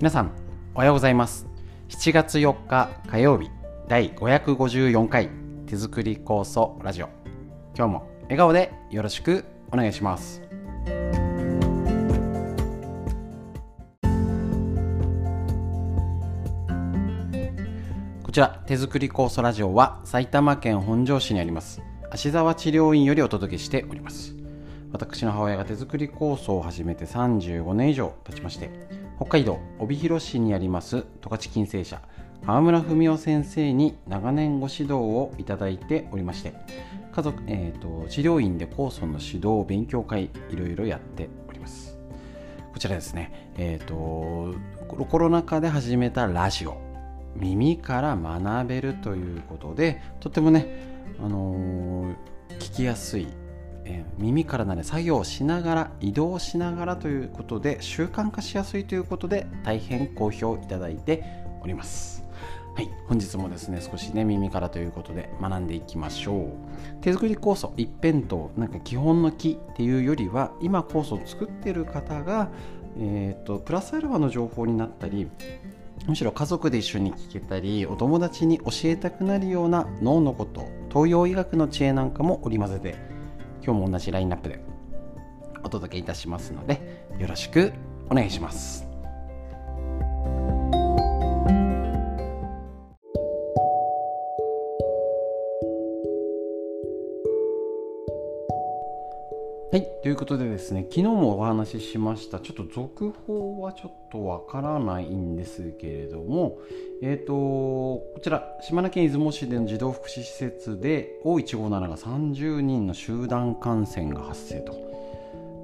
皆さんおはようございます。7月4日火曜日第554回手作り酵素ラジオ。今日も笑顔でよろしくお願いします。こちら手作り酵素ラジオは埼玉県本庄市にあります芦沢治療院よりお届けしております。私の母親が手作り酵素を始めて35年以上経ちまして北海道帯広市にあります十勝金星社川村文夫先生に長年ご指導をいただいておりまして家族、えーと、治療院で酵素の指導勉強会いろいろやっております。こちらですねえっ、ー、とコロナ禍で始めたラジオ耳から学べるということでとってもねあのー、聞きやすい耳からなる作業をしながら移動しながらということで習慣化しやすいということで大変好評いただいております。はい本日もですね少しね耳からということで学んでいきましょう。手作り酵素一辺倒なんか基本の木っていうよりは今酵素を作ってる方がえー、とプラスアルファの情報になったりむしろ家族で一緒に聞けたりお友達に教えたくなるような脳のこと東洋医学の知恵なんかも織り交ぜて今日も同じラインナップでお届けいたしますのでよろしくお願いします。い、ということでですね、昨日もお話ししました、ちょっと続報はちょっとわからないんですけれども、えっ、ー、と、こちら、島根県出雲市での児童福祉施設で、O157 が30人の集団感染が発生と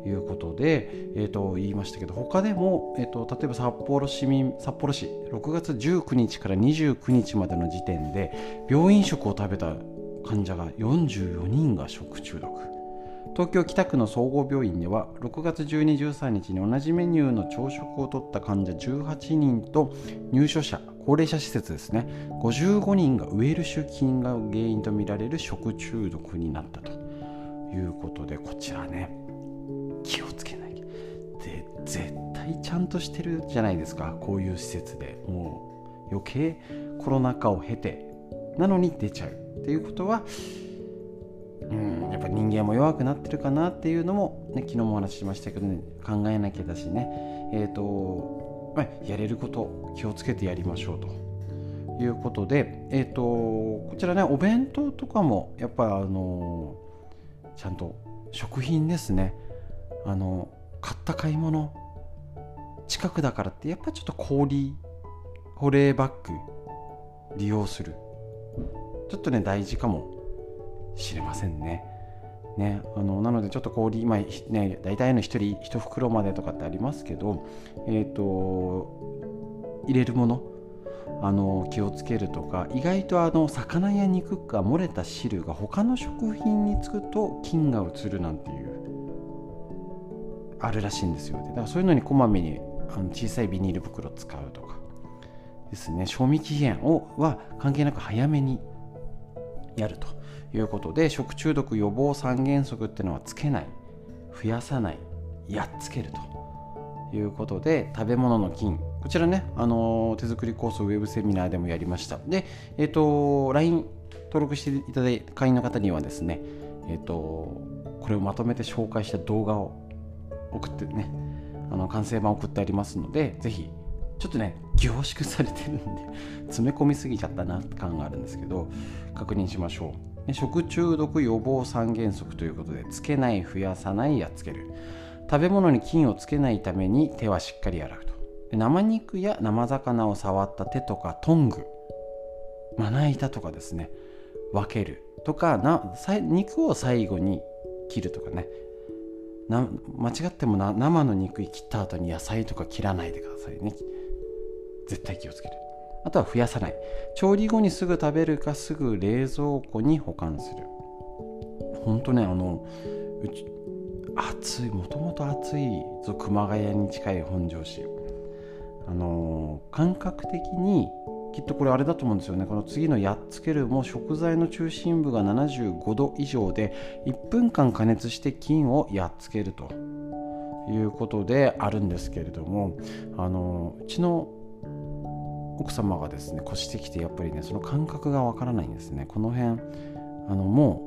いうことで、えー、と言いましたけど、他でも、えーと、例えば札幌市民札幌市、6月19日から29日までの時点で、病院食を食べた患者が44人が食中毒。東京北区の総合病院では6月12、13日に同じメニューの朝食をとった患者18人と入所者、高齢者施設ですね、55人がウエルシュ菌が原因とみられる食中毒になったということで、こちらね、気をつけないで絶対ちゃんとしてるじゃないですか、こういう施設で。もう余計コロナ禍を経て、なのに出ちゃうっていうことは、うん、やっぱ人間も弱くなってるかなっていうのも、ね、昨日もお話ししましたけど、ね、考えなきゃだしね、えーとまあ、やれること気をつけてやりましょうと。いうことで、えーと、こちらねお弁当とかもやっぱあのちゃんと食品ですね。あの買った買い物近くだからってやっぱちょっと氷保冷バッグ利用する。ちょっとね大事かも。しれませんね。ね、あのなのでちょっと氷今ね大体の1人1袋までとかってありますけどえっ、ー、と入れるものあの気をつけるとか意外とあの魚や肉が漏れた汁が他の食品につくと菌が移るなんていうあるらしいんですよねだからそういうのにこまめにあの小さいビニール袋使うとかですね賞味期限をは関係なく早めにやるということで食中毒予防三原則っていうのはつけない増やさないやっつけるということで食べ物の菌。こちらね、あの、手作りコースウェブセミナーでもやりました。で、えっ、ー、と LINE 登録していただいた会員の方にはですねえっ、ー、とこれをまとめて紹介した動画を送ってねあの完成版送ってありますのでぜひちょっとね凝縮されてるんで詰め込みすぎちゃったなって感があるんですけど確認しましょう。食中毒予防三原則ということでつけない増やさないやっつける。食べ物に菌をつけないために手はしっかり洗うと。生肉や生魚を触った手とかトング。まな板とかですね。分ける。とかな肉を最後に切るとかね。間違っても生の肉切った後に野菜とか切らないでくださいね。絶対気をつける。あとは増やさない。調理後にすぐ食べるかすぐ冷蔵庫に保管する。ほんとねあのうち暑いもともと暑い熊谷に近い本庄市。あの感覚的にきっとこれあれだと思うんですよね。この次のやっつけるも食材の中心部が75度以上で1分間加熱して菌をやっつけるということであるんですけれどもあのうちの奥様がですね越してきてやっぱりねその感覚がわからないんですね。この辺あのも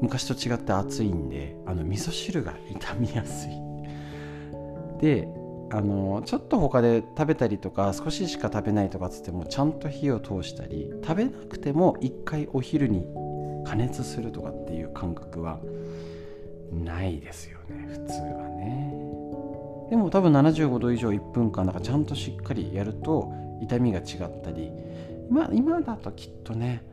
う昔と違って熱いんであの味噌汁が傷みやすい。であのちょっと他で食べたりとか少ししか食べないとかつってもちゃんと火を通したり食べなくても一回お昼に加熱するとかっていう感覚はないですよね。普通はね。でも多分75度以上1分間だからちゃんとしっかりやると痛みが違ったり今今だときっとね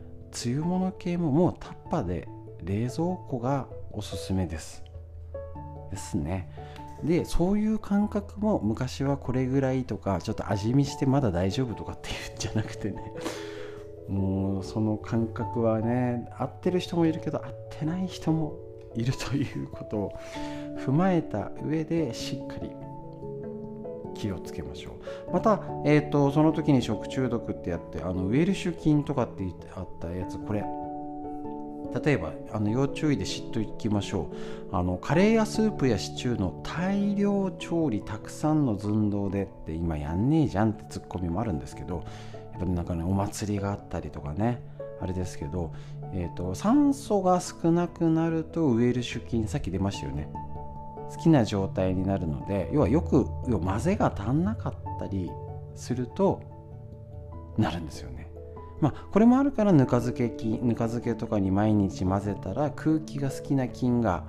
梅雨物系ももうタッパで冷蔵庫がおすすめです。ですね。でそういう感覚も昔はこれぐらいとかちょっと味見してまだ大丈夫とかっていうんじゃなくてねもうその感覚はね合ってる人もいるけど合ってない人もいるということを踏まえた上でしっかり気をつけましょう。また、えーと、その時に食中毒ってやってあのウェルシュ菌とかってあったやつこれ。例えばあの要注意で知っておきましょう。あのカレーやスープやシチューの大量調理たくさんの寸胴でって今やんねえじゃんってツッコミもあるんですけどやっぱりなんかねお祭りがあったりとかねあれですけど、えーと、酸素が少なくなるとウエルシュ菌さっき出ましたよね。好きな状態になるので要はよく要は混ぜが足んなかったりするとなるんですよね。まあこれもあるからぬか漬け菌ぬか漬けとかに毎日混ぜたら空気が好きな菌が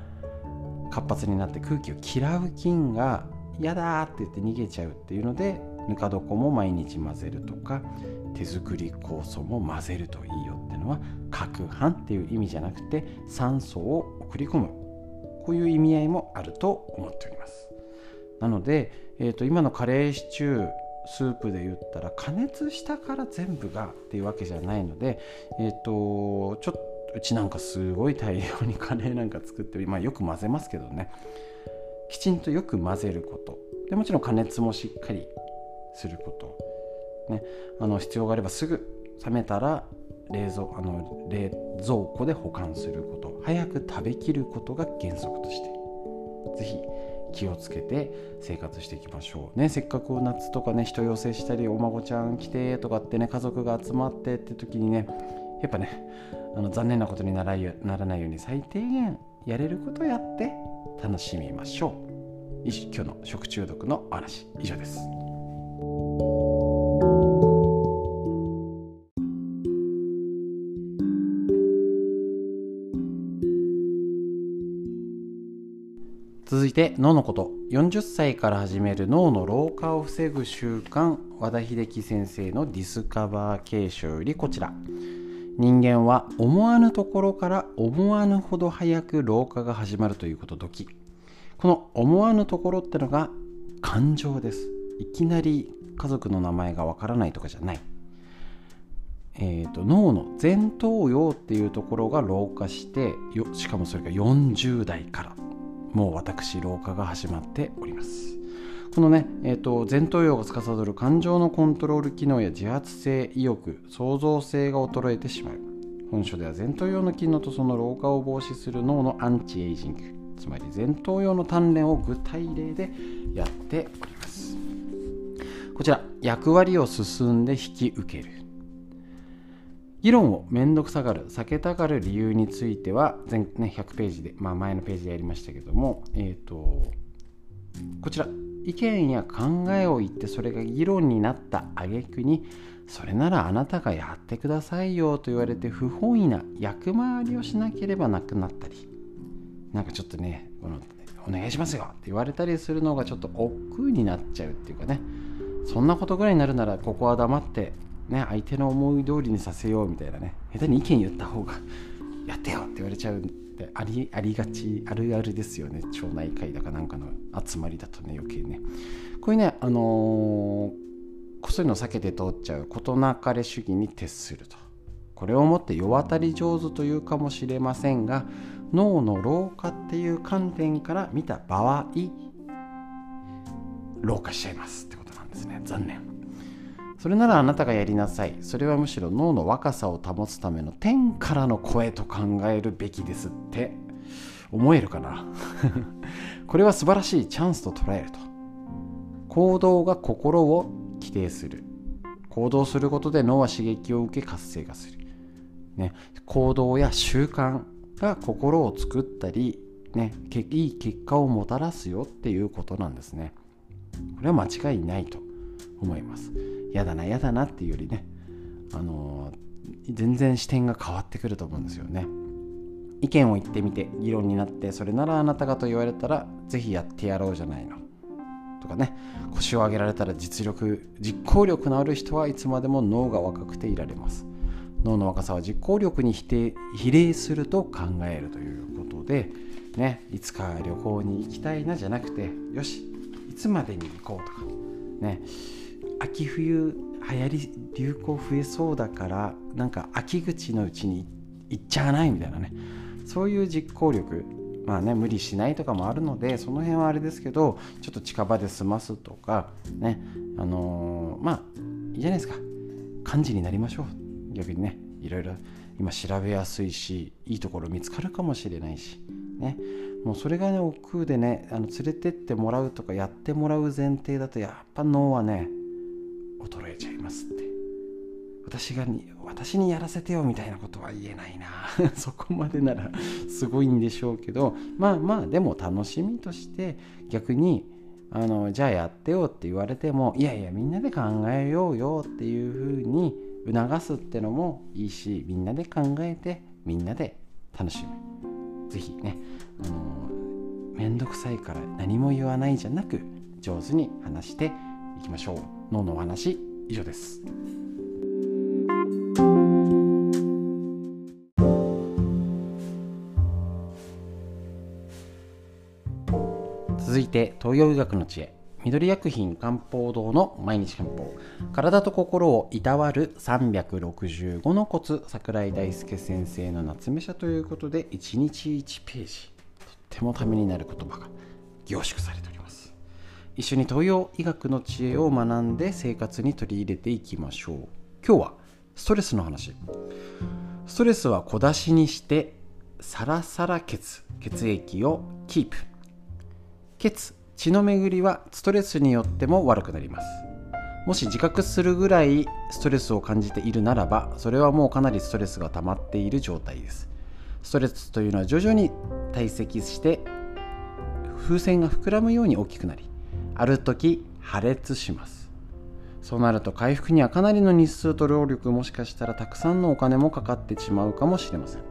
活発になって空気を嫌う菌が嫌だって言って逃げちゃうっていうのでぬか床も毎日混ぜるとか手作り酵素も混ぜるといいよっていうのは攪拌っていう意味じゃなくて酸素を送り込む。こういう意味合いもあると思っております。なので、えーと、今のカレーシチュースープで言ったら加熱したから全部がっていうわけじゃないので、えーと、ちょっとうちなんかすごい大量にカレーなんか作って、まあ、よく混ぜますけどね。きちんとよく混ぜること。でもちろん加熱もしっかりすること。ね、あの必要があればすぐ冷めたら冷蔵あの冷蔵庫で保管すること。早く食べきることが原則として。是非気をつけて生活していきましょうね。せっかく夏とかね人寄せしたりお孫ちゃん来てとかってね家族が集まってって時にねやっぱねあの残念なことにならならないように最低限やれることやって楽しみましょう。今日の食中毒のお話以上です。て脳のこと。40歳から始める脳の老化を防ぐ習慣。和田秀樹先生のディスカバー継承よりこちら。人間は思わぬところから思わぬほど早く老化が始まるということ時。この思わぬところってのが感情です。いきなり家族の名前がわからないとかじゃない。えーと、脳の前頭葉っていうところが老化してよしかもそれが40代から。もう私老化が始まっております。このね、えーと、前頭葉が司る感情のコントロール機能や自発性意欲創造性が衰えてしまう。本書では前頭葉の機能とその老化を防止する脳のアンチエイジング。つまり前頭葉の鍛錬を具体例でやっております。こちら役割を進んで引き受ける。議論を面倒くさがる避けたがる理由については前、ね、100ページで、まあ、前のページでやりましたけども、えーと、こちら意見や考えを言ってそれが議論になった挙句にそれならあなたがやってくださいよと言われて不本意な役回りをしなければなくなったりなんかちょっとねこのお願いしますよって言われたりするのがちょっと億劫になっちゃうっていうかねそんなことぐらいになるならここは黙ってね、相手の思い通りにさせようみたいなね。下手に意見言った方が やってよって言われちゃうってありありがちあるあるですよね。町内会だかなんかの集まりだとね余計ね。こういうねあのー、そういうの避けて通っちゃう事なかれ主義に徹すると。これをもって世渡り上手というかもしれませんが脳の老化っていう観点から見た場合老化しちゃいますってことなんですね。残念。それならあなたがやりなさい。それはむしろ脳の若さを保つための天からの声と考えるべきですって。思えるかな？これは素晴らしいチャンスと捉えると。行動が心を規定する。行動することで脳は刺激を受け活性化する、ね、行動や習慣が心を作ったり、ね、いい結果をもたらすよっていうことなんですね。これは間違いないと思います。嫌だな嫌だなっていうよりねあのー、全然視点が変わってくると思うんですよね。意見を言ってみて議論になってそれならあなたがと言われたら是非やってやろうじゃないの。とかね腰を上げられたら実力実行力のある人はいつまでも脳が若くていられます。脳の若さは実行力に比定比例すると考えるということでねいつか旅行に行きたいなじゃなくてよしいつまでに行こうとかね。秋冬流行り流行増えそうだからなんか秋口のうちに行っちゃわないみたいなね。そういう実行力まあね無理しないとかもあるのでその辺はあれですけどちょっと近場で済ますとかねあのー、まあいいじゃないですか。漢字になりましょう。逆にねいろいろ今調べやすいしいいところ見つかるかもしれないしね。もうそれがね億劫でねあの連れてってもらうとかやってもらう前提だとやっぱ脳はね衰えちゃいますって。私がに私にやらせてよみたいなことは言えないな。そこまでならすごいんでしょうけどまあまあでも楽しみとして逆にあのじゃあやってよって言われてもいやいやみんなで考えようよっていうふうに促すってのもいいしみんなで考えてみんなで楽しむ。是非ねあの面倒くさいから何も言わないじゃなく上手に話していきましょう。脳のお話以上です。続いて東洋医学の知恵。緑薬品漢方堂の毎日漢方。体と心をいたわる365のコツ桜井大輔先生の夏目社ということで1日1ページ。とってもためになる言葉が凝縮されております。一緒に東洋医学の知恵を学んで生活に取り入れていきましょう。今日はストレスの話。ストレスは小出しにしてサラサラ血血液をキープ。血血の巡りはストレスによっても悪くなります。もし自覚するぐらいストレスを感じているならばそれはもうかなりストレスが溜まっている状態です。ストレスというのは徐々に堆積して風船が膨らむように大きくなりある時破裂します。そうなると回復にはかなりの日数と労力もしかしたらたくさんのお金もかかってしまうかもしれません。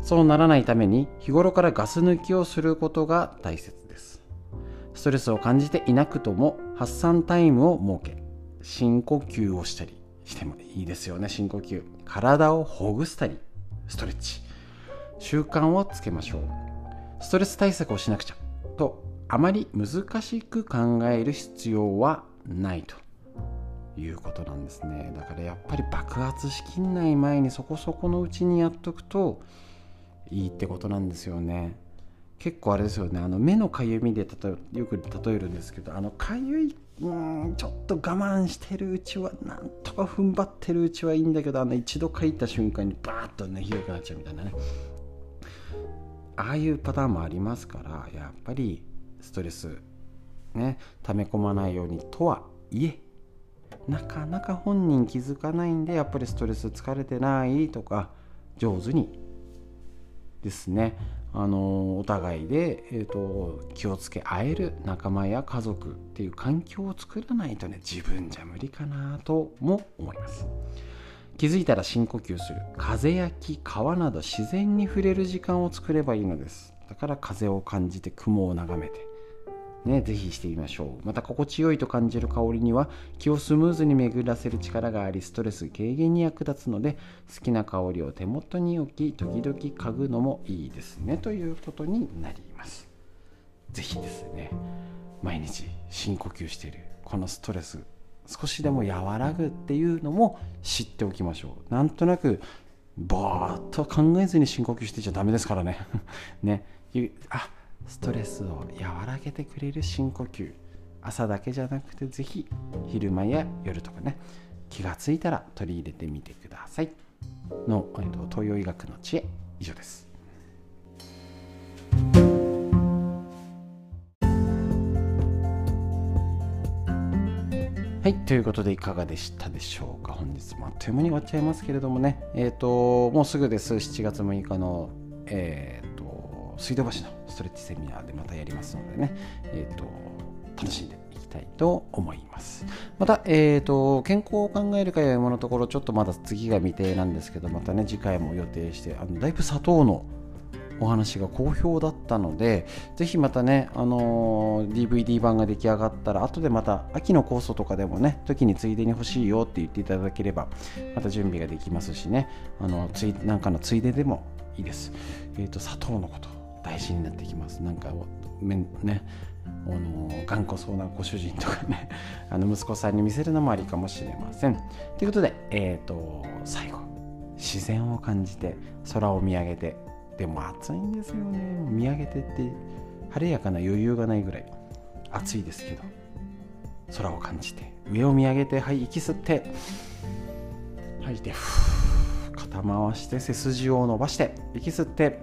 そうならないために日頃からガス抜きをすることが大切です。ストレスを感じていなくとも発散タイムを設け深呼吸をしたりしてもいいですよね。深呼吸体をほぐしたりストレッチ。習慣をつけましょう。ストレス対策をしなくちゃとあまり難しく考える必要はないということなんですね。だからやっぱり爆発しきんない前にそこそこのうちにやっとくといいってことなんですよね。結構あれですよね。あの目のかゆみで例えよく例えるんですけどあのかゆいうんちょっと我慢してるうちはなんとか踏ん張ってるうちはいいんだけどあの一度書いた瞬間にバーッとねひどくなっちゃうみたいなね。ああいうパターンもありますからやっぱりストレスね溜め込まないようにとはいえなかなか本人気づかないんでやっぱりストレス疲れてないとか上手にですねあのお互いで、えーと、気をつけ合える仲間や家族っていう環境を作らないとね自分じゃ無理かなとも思います。気づいたら深呼吸する。風や木川など自然に触れる時間を作ればいいのです。だから風を感じて雲を眺めてね、ぜひしてみましょう。また心地よいと感じる香りには気をスムーズに巡らせる力がありストレス軽減に役立つので好きな香りを手元に置き時々嗅ぐのもいいですねということになります。ぜひですね毎日深呼吸しているこのストレス少しでも和らぐっていうのも知っておきましょう。なんとなくぼーっと考えずに深呼吸してちゃダメですからね。ね。あストレスを和らげてくれる深呼吸。朝だけじゃなくて是非昼間や夜とかね。気がついたら取り入れてみてください。の、えっと、東洋医学の知恵。以上です。はい、ということでいかがでしたでしょうか。本日もあっという間に終わっちゃいますけれどもね、えっ、ー、ともうすぐです。7月6日の、えー水道橋のストレッチセミナーでまたやりますのでね、え、ー、と、楽しんでいきたいと思います。また、えっ、と、健康を考える会は今のところちょっとまだ次が未定なんですけど、またね、次回も予定して、あのだいぶ砂糖のお話が好評だったのでぜひまたね、あのー、DVD 版が出来上がったら後でまた秋の酵素とかでもね時についでに欲しいよって言っていただければまた準備ができますしね。あのついなんかのついででもいいです、えーと、砂糖のこと。大事になってきます。なんかね。あの頑固そうなご主人とかね。あの息子さんに見せるのもありかもしれません。ということで、えーと最後。自然を感じて空を見上げて。でも暑いんですよね。見上げてって晴れやかな余裕がないぐらい。暑いですけど。空を感じて。上を見上げてはい息吸って。吐いて肩回して背筋を伸ばして息吸って。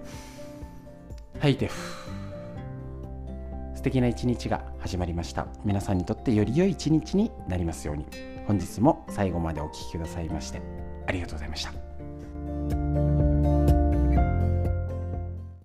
吐いて素敵な一日が始まりました。皆さんにとってより良い一日になりますように。本日も最後までお聴きくださいましてありがとうございました。